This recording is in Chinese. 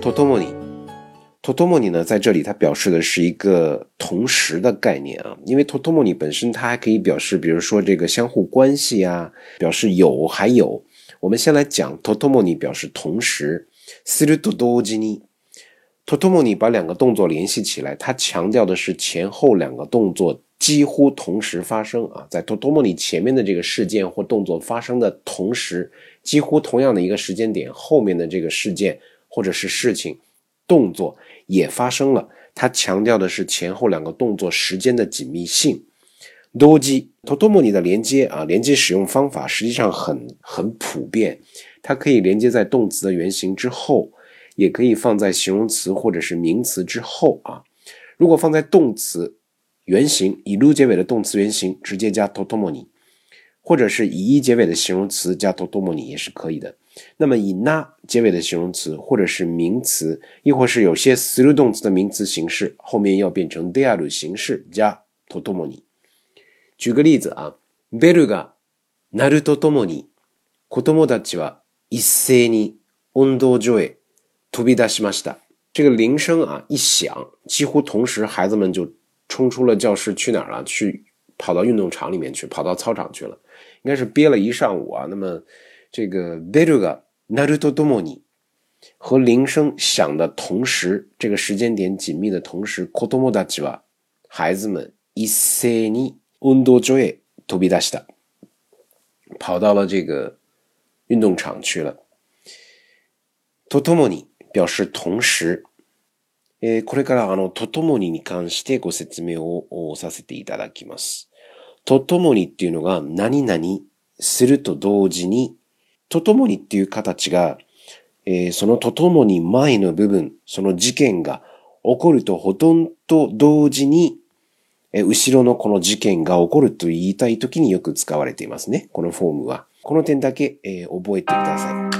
totomoni，totomoni 呢，在这里它表示的是一个同时的概念啊，因为 totomoni 本身它还可以表示，比如说这个相互关系啊，表示有还有。我们先来讲 totomoni 表示同时 s r u t o d o j n i t o o m o n i 把两个动作联系起来，它强调的是前后两个动作几乎同时发生啊，在 totomoni 前面的这个事件或动作发生的同时，几乎同样的一个时间点，后面的这个事件。或者是事情、动作也发生了。它强调的是前后两个动作时间的紧密性。多机 j i t o tomo ni 的连接啊，连接使用方法实际上很很普遍。它可以连接在动词的原型之后，也可以放在形容词或者是名词之后啊。如果放在动词原型，以 lu 结尾的动词原型直接加 to tomo ni。或者是以 -e 结尾的形容词加トトモニ也是可以的。那么以 -na 结尾的形容词，或者是名词，亦或是有些する动词的名词形式，后面要变成である形式加トトモニ。举个例子啊，ベルが鳴るとトトモニ、子供たちは一斉に運動場へ飛び出しました。这个铃声啊一响，几乎同时孩子们就冲出了教室。去哪儿了？去。跑到运动场里面去，跑到操场去了，应该是憋了一上午啊。那么，这个 veduga n a r t o d o o n i 和铃声响的同时，这个时间点紧密的同时 o t o m d a i a 孩子们 iseni ondojo t o b i d a s a 跑到了这个运动场去了。totomni 表示同时。诶，これからあのに関してご説明をさせていただきます。とともにっていうのが何々すると同時に、とともにっていう形が、えー、そのとともに前の部分、その事件が起こるとほとんど同時に、えー、後ろのこの事件が起こると言いたい時によく使われていますね。このフォームは。この点だけ、えー、覚えてください。